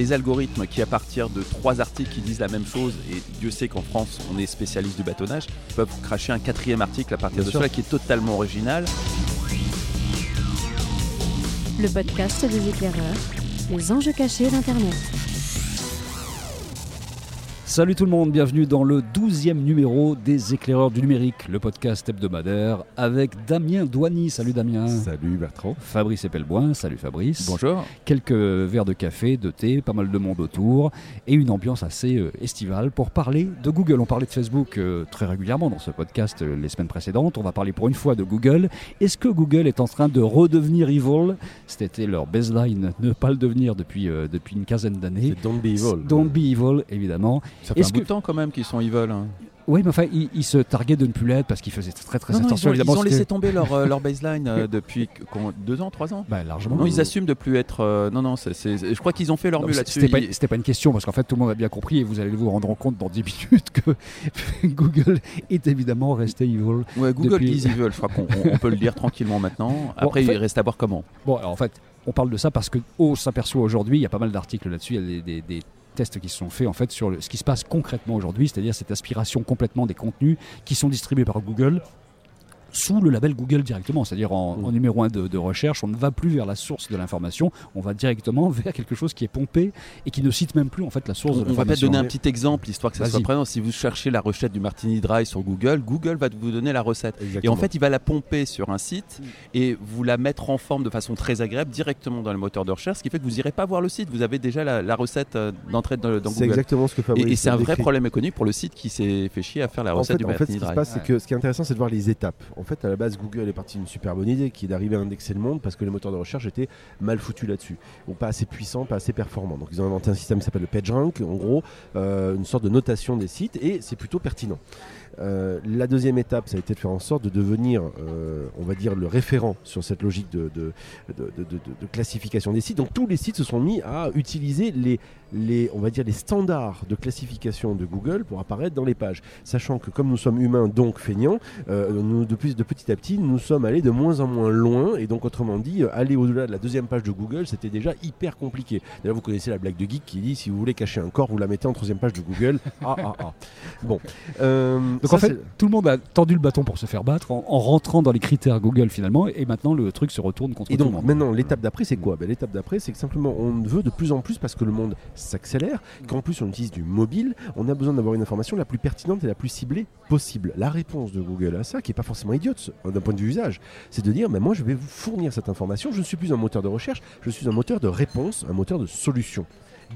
les algorithmes qui, à partir de trois articles qui disent la même chose, et Dieu sait qu'en France, on est spécialiste du bâtonnage, peuvent cracher un quatrième article à partir de cela qui est totalement original. Le podcast des éclaireurs, les enjeux cachés d'Internet. Salut tout le monde, bienvenue dans le 12e numéro des éclaireurs du numérique, le podcast hebdomadaire avec Damien Douany. Salut Damien. Salut Bertrand. Fabrice Epelboin. Salut Fabrice. Bonjour. Quelques verres de café, de thé, pas mal de monde autour et une ambiance assez euh, estivale pour parler de Google. On parlait de Facebook euh, très régulièrement dans ce podcast euh, les semaines précédentes. On va parler pour une fois de Google. Est-ce que Google est en train de redevenir evil? C'était leur baseline, ne pas le devenir depuis, depuis une quinzaine d'années. Don't Be Evil. Don't Be Evil, évidemment. Ça fait un bout de temps quand même qu'ils sont evil. hein. Oui, mais enfin, ils, se targuaient de ne plus l'être parce qu'ils faisaient très très Non, non, attention. ils ont, ils laissé tomber leur, euh, leur baseline euh, depuis deux ans, trois ans. Bah, largement. Non, ils assument de plus être. euh, non, non, c'est- je crois qu'ils ont fait leur mieux là-dessus. C'était pas, pas une question parce qu'en fait tout le monde a bien compris et vous allez vous rendre compte dans 10 minutes que Google est évidemment resté evil. Ouais, Google Depuis- is evil, je crois qu'on on- on peut le dire tranquillement maintenant. Après, en fait- il reste à voir comment. Bon, alors en fait, on parle de ça parce que on s'aperçoit aujourd'hui, il y a pas mal d'articles là-dessus, il y a des, des- des tests qui sont faits en fait sur ce qui se passe concrètement aujourd'hui, c'est-à-dire cette aspiration complètement des contenus qui sont distribués par Google sous le label Google directement, c'est-à-dire en, Mm. en numéro 1 de, de recherche, on ne va plus vers la source de l'information, on va directement vers quelque chose qui est pompé et qui ne cite même plus en fait la source On, de on va peut-être l'information. donner un petit exemple, histoire que ça soit présent. Si vous cherchez la recette du Martini Dry sur Google, Google va vous donner la recette. Et en fait, il va la pomper sur un site et vous la mettre en forme de façon très agréable directement dans le moteur de recherche, ce qui fait que vous n'irez pas voir le site. Vous avez déjà la, la recette euh, d'entrée dans, dans c'est Google. exactement ce que Fabrice Et, et c'est un vrai décrit. problème économique pour le site qui s'est fait chier à faire la En recette fait, du en fait, ce Martini qui se Dry. passe, c'est que ce qui est intéressant, c'est de voir les étapes. En fait, à la base, Google est parti d'une super bonne idée, qui est d'arriver à indexer le monde parce que les moteurs de recherche étaient mal foutus là-dessus, ou pas assez puissants, pas assez performants. Donc, ils ont inventé un système qui s'appelle le PageRank, en gros, euh, une sorte de notation des sites, et c'est plutôt pertinent. Euh, la deuxième étape, ça a été de faire en sorte de devenir, euh, on va dire, le référent sur cette logique de- de classification des sites. Donc tous les sites se sont mis à utiliser les, les, on va dire, les standards de classification de Google pour apparaître dans les pages. Sachant que comme nous sommes humains, donc feignants, euh, nous, de, plus, de petit à petit, nous sommes allés de moins en moins loin. Et donc autrement dit, euh, aller au-delà de la deuxième page de Google, c'était déjà hyper compliqué. D'ailleurs, vous connaissez la blague de Geek qui dit, si vous voulez cacher un corps, vous la mettez en troisième page de Google. Ah, ah, ah. Bon. Euh, Donc ça, en fait, tout le monde a tendu le bâton pour se faire battre en, en rentrant dans les critères Google finalement, et maintenant le truc se retourne contre Et tout le monde. maintenant, l'étape d'après, c'est quoi? Ben, L'étape d'après, c'est que simplement, on veut de plus en plus, parce que le monde s'accélère, qu'en plus on utilise du mobile, on a besoin d'avoir une information la plus pertinente et la plus ciblée possible. La réponse de Google à ça, qui n'est pas forcément idiote d'un point de vue usage, c'est de dire, mais moi je vais vous fournir cette information, je ne suis plus un moteur de recherche, je suis un moteur de réponse, un moteur de solution.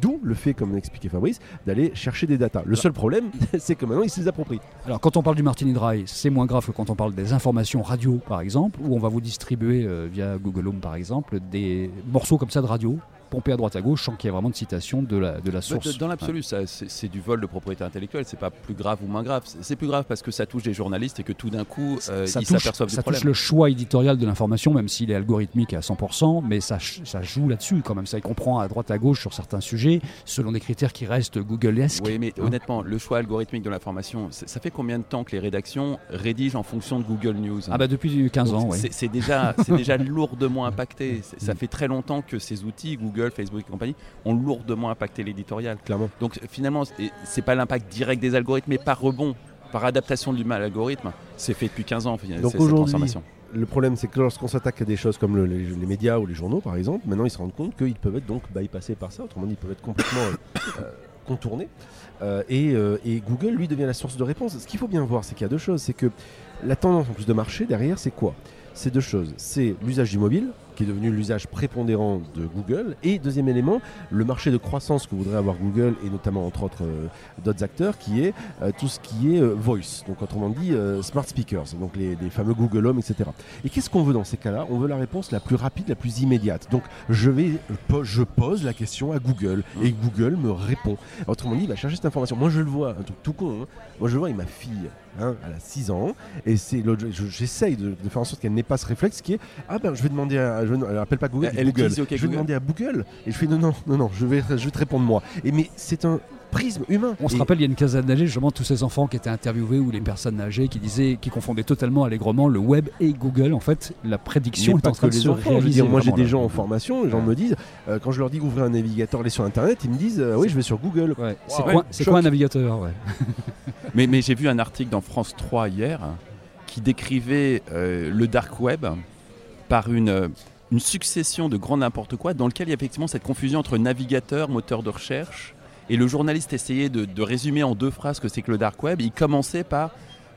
D'où le fait, comme l'expliquait Fabrice, d'aller chercher des datas. Le seul problème, c'est que maintenant, ils se les approprient. Alors quand on parle du Martini Dry, c'est moins grave que quand on parle des informations radio par exemple, où on va vous distribuer euh, via Google Home par exemple des morceaux comme ça de radio pompés à droite à gauche sans qu'il y ait vraiment de citation de la, de la Bah, source. Dans l'absolu, ça, c'est du vol de propriété intellectuelle. C'est pas plus grave ou moins grave. C'est- plus grave parce que ça touche des journalistes et que tout d'un coup, euh, ça ils touche, s'aperçoivent du ça problème. touche le choix éditorial de l'information, même s'il est algorithmique à 100%, mais ça, ça joue là-dessus quand même. Ça il comprend à droite à gauche sur certains sujets, selon des critères qui restent Google-esque. Oui, mais Hein honnêtement, le choix algorithmique de l'information, ça fait combien de temps que les rédactions rédigent en fonction de Google News Ah bah depuis 15 Donc, ans, oui. c'est- déjà, déjà lourdement impacté. Ça fait très longtemps que ces outils, Google, Facebook et compagnie, ont lourdement impacté l'éditorial. Clairement. Donc finalement, c'est- pas l'impact direct des algorithmes, mais par rebond, par adaptation du mal à l'algorithme, c'est fait depuis 15 ans. Donc cette aujourd'hui, transformation. Le problème, c'est que lorsqu'on s'attaque à des choses comme le- les, les médias ou les journaux, par exemple, maintenant ils se rendent compte qu'ils peuvent être donc bypassés par ça. Autrement dit, ils peuvent être complètement euh, contournés. Euh, et, euh, et Google, lui, devient la source de réponse. Ce qu'il faut bien voir, c'est qu'il y a deux choses. C'est que la tendance en plus de marché derrière, c'est quoi? C'est deux choses. C'est l'usage du mobile, qui est devenu l'usage prépondérant de Google. Et deuxième élément, le marché de croissance que voudrait avoir Google, et notamment entre autres euh, d'autres acteurs, qui est euh, tout ce qui est euh, voice, donc autrement dit smart speakers, donc les, les fameux Google Home, etc. Et qu'est-ce qu'on veut dans ces cas-là? On veut la réponse la plus rapide, la plus immédiate. Donc je vais, je pose la question à Google et Google me répond. Autrement dit, il va chercher cette information. Moi je le vois, un truc tout con. hein. Moi je le vois avec ma fille. hein, elle a 6 ans et c'est j'essaye de, de faire en sorte qu'elle n'ait pas ce réflexe qui est ah ben je vais demander à, je, elle appelle pas Google, Elle Google. utilise je vais Google. demander à Google et je fais non, non, non, non, je vais, je vais te répondre moi. Et mais c'est un prisme humain. On se rappelle il y a une quinzaine d'années justement tous ces enfants qui étaient interviewés ou les personnes âgées qui disaient, qui confondaient totalement allègrement le web et Google. En fait, la prédiction Mais est pas en train que de les se enfants. Je veux réaliser. dire, moi j'ai des gens en formation, les gens me disent, euh, quand je leur dis ouvrir un navigateur, aller sur internet, ils me disent euh, oui, je vais sur Google. Ouais. C'est quoi, un navigateur ouais? Mais, mais j'ai vu un article dans France 3 hier qui décrivait euh, le dark web par une, euh, une succession de grands n'importe quoi dans lequel il y a effectivement cette confusion entre navigateur, moteur de recherche. Et le journaliste essayait de, résumer en deux phrases que c'est que le dark web. Il commençait par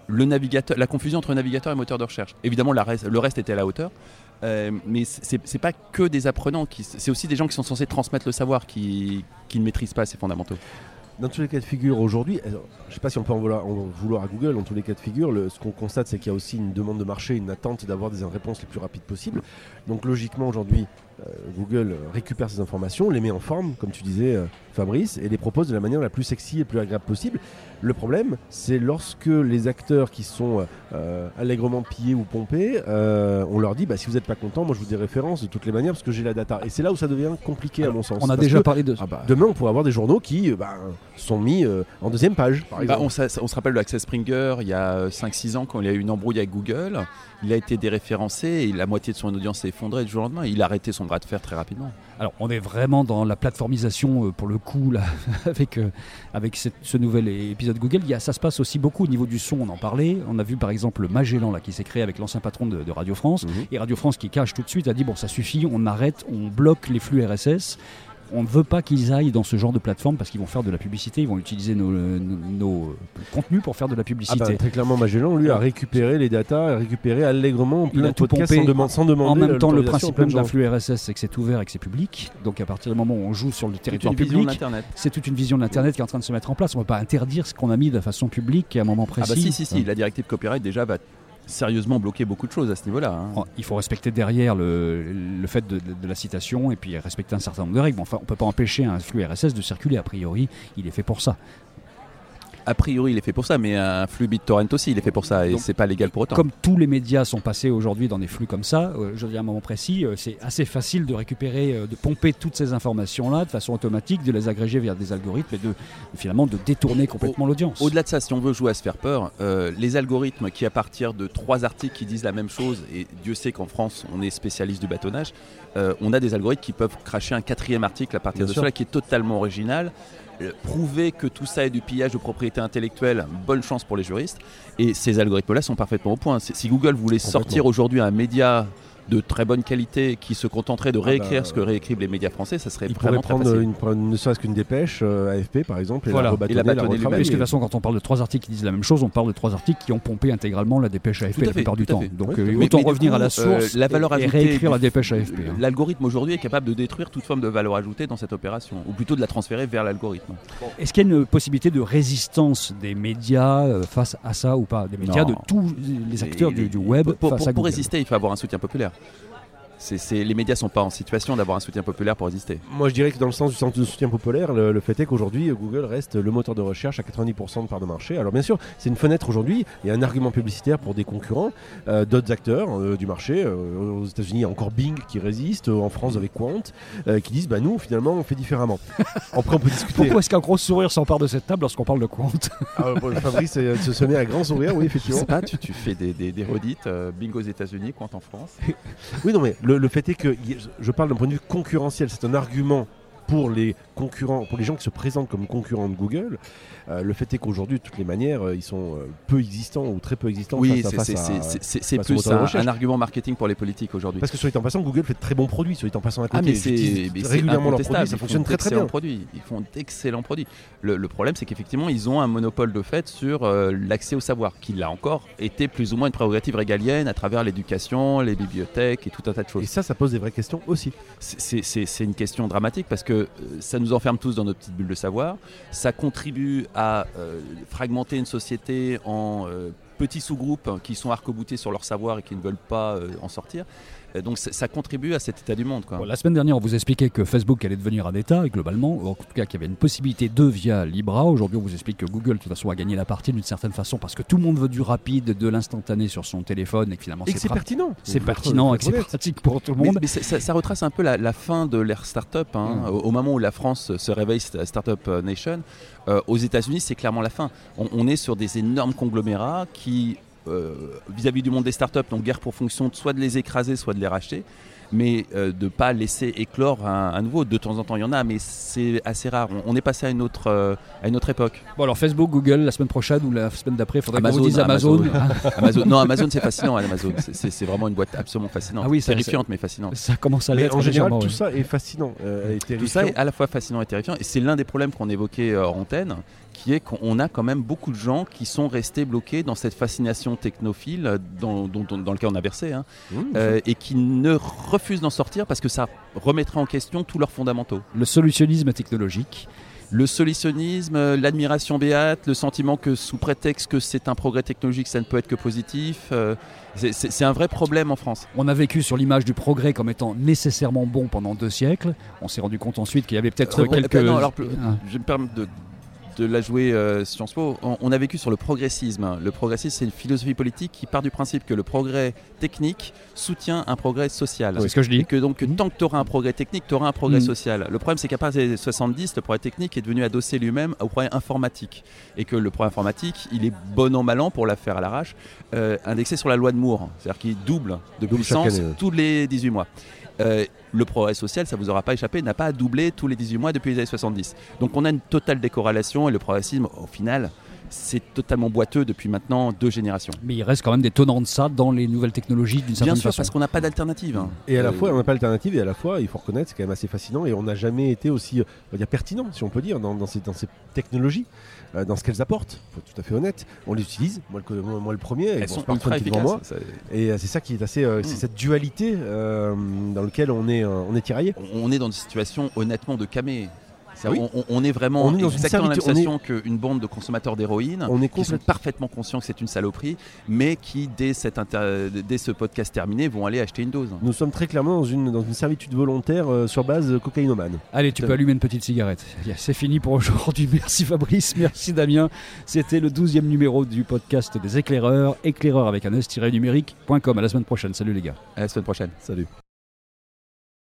la confusion entre navigateur et moteur de recherche. Évidemment, le reste était à la hauteur. Euh, mais c'est pas que des apprenants, c'est aussi des gens qui sont censés transmettre le savoir qui, qui ne maîtrisent pas ces fondamentaux. Dans tous les cas de figure aujourd'hui, alors, je ne sais pas si on peut en vouloir, à Google, dans tous les cas de figure, ce qu'on constate c'est qu'il y a aussi une demande de marché, une attente d'avoir des réponses les plus rapides possibles. Donc logiquement aujourd'hui, euh, Google récupère ces informations, les met en forme, comme tu disais euh, Fabrice, et les propose de la manière la plus sexy et plus agréable possible. Le problème, c'est lorsque les acteurs qui sont euh, euh, allègrement pillés ou pompés, euh, on leur dit bah, si vous n'êtes pas content, moi je vous des références de toutes les manières parce que j'ai la data. Et c'est là où ça devient compliqué à mon sens. On a déjà que parlé de. ah bah, demain, on pourrait avoir des journaux qui euh, bah, sont mis euh, en deuxième page, par Bah, exemple. on, se rappelle de Access Springer il y a 5-6 ans quand il y a eu une embrouille avec Google. Il a été déréférencé et la moitié de son audience s'est effondrée du jour au lendemain. Il a arrêté son bras de fer très rapidement. Alors, on est vraiment dans la plateformisation euh, pour le coup là, avec euh, avec cette- ce nouvel épisode Google. Il y a, ça se passe aussi beaucoup au niveau du son. On en parlait. On a vu par exemple le Magellan là qui s'est créé avec l'ancien patron de, de Radio France Mhm. et Radio France qui cache tout de suite a dit bon ça suffit, on arrête, on bloque les flux RSS. On ne veut pas qu'ils aillent dans ce genre de plateforme parce qu'ils vont faire de la publicité, ils vont utiliser nos, nos- nos contenus pour faire de la Ah publicité. bah, très clairement, Magellan, lui, a récupéré les datas, a récupéré allègrement en Il plein podcast pompé. sans, demand- sans demander En même temps, le principe même de d'un flux RSS, c'est que c'est ouvert et que c'est public. Donc à partir du moment où on joue sur le territoire public, l'Internet. c'est toute une vision de l'Internet qui est en train de se mettre en place. On ne peut pas interdire ce qu'on a mis de façon publique à un moment Ah précis. bah si, si, si. La directive copyright déjà va sérieusement bloquer beaucoup de choses à ce niveau-là. hein. Il faut respecter derrière le, fait de, la citation et puis respecter un certain nombre de règles. Enfin, on ne peut pas empêcher un flux RSS de circuler. A priori, il est fait pour ça. A priori, il est fait pour ça, mais un flux BitTorrent aussi, il est fait pour ça et c'est pas légal pour autant. Comme tous les médias sont passés aujourd'hui dans des flux comme ça, euh, je veux dire à un moment précis, euh, c'est assez facile de récupérer, euh, de pomper toutes ces informations-là de façon automatique, de les agréger via des algorithmes et de finalement de détourner complètement l'audience. Au-delà de ça, si on veut jouer à se faire peur, euh, les algorithmes qui, à partir de trois articles qui disent la même chose, et Dieu sait qu'en France, on est spécialiste du bâtonnage, on a des algorithmes qui peuvent cracher un quatrième article à partir Bien de sûr. cela qui est totalement original. Euh, Prouver que tout ça est du pillage de propriété intellectuelle, bonne chance pour les juristes. Et ces algorithmes-là sont parfaitement au point. Si Google voulait sortir aujourd'hui un média de très bonne qualité qui se contenterait de Ah réécrire bah, ce que réécrivent les médias français, ça serait vraiment très prendre facile. une, prendre ne serait-ce qu'une dépêche, euh, AFP par exemple, et Voilà. la rebâtonner, Et la de toute façon, quand on parle de trois articles qui disent la même chose, on parle de trois articles qui ont pompé intégralement la dépêche AFP Tout la fait, plupart du tout temps. fait. Donc Oui, euh, autant Mais- mais du revenir à la euh, source la valeur et, réécrire la dépêche AFP. hein. L'algorithme aujourd'hui est capable de détruire toute forme de valeur ajoutée dans cette opération, ou plutôt de la transférer vers l'algorithme. Est-ce qu'il y a une possibilité de résistance des médias euh, face à ça ou pas? Des médias Non. de tous les acteurs du, web pour, résister, il faut avoir un soutien populaire. sexual. C'est- les médias sont pas en situation d'avoir un soutien populaire pour résister. Moi je dirais que dans le sens du centre de soutien populaire, le, le fait est qu'aujourd'hui Google reste le moteur de recherche à 90% de part de marché. Alors bien sûr, c'est une fenêtre aujourd'hui, il y a un argument publicitaire pour des concurrents, euh, d'autres acteurs euh, du marché. Euh, aux États-Unis, il y a encore Bing qui résiste, euh, en France avec Quant, euh, qui disent bah nous finalement on fait différemment. Après on peut discuter. Pourquoi est-ce qu'un gros sourire s'empare de cette table lorsqu'on parle de compte Ah, bon, Fabrice se, se met à grand sourire, oui Je effectivement. sais pas, tu, tu fais des, des, des redites, euh, bingo aux États-Unis, compte en France. Oui, non, mais le, fait est que je parle d'un point de vue concurrentiel. C'est un argument pour les concurrents, pour les gens qui se présentent comme concurrents de Google. Euh, le fait est qu'aujourd'hui, de toutes les manières, euh, ils sont euh, peu existants ou très peu existants Oui, c'est- plus un, argument marketing pour les politiques aujourd'hui. Parce que soit dit en passant, Google fait de très bons produits. Soit dit en passant à côté, Ah mais c'est régulièrement leurs produits, ça ils fonctionne très très bien. Produits. Ils font d'excellents produits. Le, le problème, c'est qu'effectivement, ils ont un monopole de fait sur euh, l'accès au savoir, qui là encore était plus ou moins une prérogative régalienne à travers l'éducation, les bibliothèques et tout un tas de choses. Et ça, ça pose des vraies questions aussi. C'est une question dramatique parce que euh, ça nous enferme tous dans nos petites bulles de savoir. Ça contribue à euh, fragmenter une société en euh, petits sous-groupes qui sont arc-boutés sur leur savoir et qui ne veulent pas en sortir. Euh, Donc ça, contribue à cet état du monde. Quoi. Bon, la semaine dernière, on vous expliquait que Facebook allait devenir un État, et globalement, ou en tout cas qu'il y avait une possibilité de via Libra. Aujourd'hui, on vous explique que Google, de toute façon, a gagné la partie d'une certaine façon parce que tout le monde veut du rapide, de l'instantané sur son téléphone, et que finalement, c'est pertinent. c'est pertinent et c'est pratique pour tout le monde. mais ça, ça- ça retrace un peu la, la fin de l'ère startup. Hein, Mm. au, au moment où la France se réveille, sta- Startup Nation, euh, aux États-Unis, c'est clairement la fin. On, on est sur des énormes conglomérats qui, euh, vis-à-vis du monde des startups, n'ont guère pour fonction soit de les écraser, soit de les racheter. Mais euh, de ne pas laisser éclore un, un nouveau. De temps en temps, il y en a, mais c'est assez rare. On, on est passé à une autre, euh, à une autre époque. Bon, alors Facebook, Google, la semaine prochaine ou la semaine d'après, il faudrait qu'on Amazon, dise Amazon. Amazon. Non, Amazon, c'est fascinant. Amazon, C'est- vraiment une boîte absolument fascinante. Ah oui, terrifiante, mais fascinante. ça commence à l'être en général, tout ouais. ça est fascinant euh, et Tout ça terrifiant. est à la fois fascinant et terrifiant. Et c'est l'un des problèmes qu'on évoquait hors antenne, qui est qu'on a quand même beaucoup de gens qui sont restés bloqués dans cette fascination technophile euh, dans, dont- dans lequel on a versé, hein, Mmh, euh, et qui ne refusent d'en sortir parce que ça remettrait en question tous leurs fondamentaux. Le solutionnisme technologique. Le solutionnisme, euh, l'admiration béate, le sentiment que sous prétexte que c'est un progrès technologique, ça ne peut être que positif, euh, c'est- un vrai problème en France. On a vécu sur l'image du progrès comme étant nécessairement bon pendant deux siècles. On s'est rendu compte ensuite qu'il y avait peut-être Euh, quelques. eh ben non, alors, Ah. je me de, de la jouer euh, Sciences Po. On, on a vécu sur le progressisme. Le progressisme, c'est une philosophie politique qui part du principe que le progrès technique soutient un progrès social. C'est ce que je Et dis. que donc Mhm. tant que tu auras un progrès technique, tu auras un progrès Mhm. social. Le problème, c'est qu'à partir des années 70, le progrès technique est devenu adossé lui-même au progrès informatique. Et que le progrès informatique, il est bon an mal an, pour la faire à l'arrache, euh, indexé sur la loi de Moore. C'est-à-dire qu'il double de Double puissance année, ouais. tous les 18 mois. Euh, le progrès social, ça vous aura pas échappé, n'a pas doublé tous les 18 mois depuis les années 70. Donc on a une totale décorrélation et le progressisme, au final, c'est totalement boiteux depuis maintenant deux générations. Mais il reste quand même des tenants de ça dans les nouvelles technologies d'une Bien certaine sûr, façon. parce qu'on n'a pas d'alternative. hein. Et à la Euh, fois, on n'a pas d'alternative, et à la fois, il faut reconnaître, c'est quand même assez fascinant, et on n'a jamais été aussi euh, on va dire, pertinent, si on peut dire, dans, dans ces, dans ces technologies, euh, dans ce qu'elles apportent. Il faut être tout à fait honnête. On les utilise, moi le, moi, moi le premier, elles mon sont ultra moi. Ça- Et euh, c'est ça qui est assez. euh, C'est Mm. cette dualité euh, dans laquelle on est, euh, on est tiraillé. on est dans une situation honnêtement de camé. Oui. On, est vraiment On est dans une exactement la même servitude- on situation qu'une bande de consommateurs d'héroïne On est qui sont parfaitement conscients que c'est une saloperie, mais qui, dès, cette inter- dès ce podcast terminé, vont aller acheter une dose. Nous sommes très clairement dans une, dans une servitude volontaire euh, sur base euh, cocaïnomane. Allez, tu peux allumer une petite cigarette. C'est fini pour aujourd'hui. Merci Fabrice, merci Damien. C'était le 12e numéro du podcast des éclaireurs. Éclaireurs avec un s-numérique.com. À la semaine prochaine. Salut les gars. À la semaine prochaine. Salut.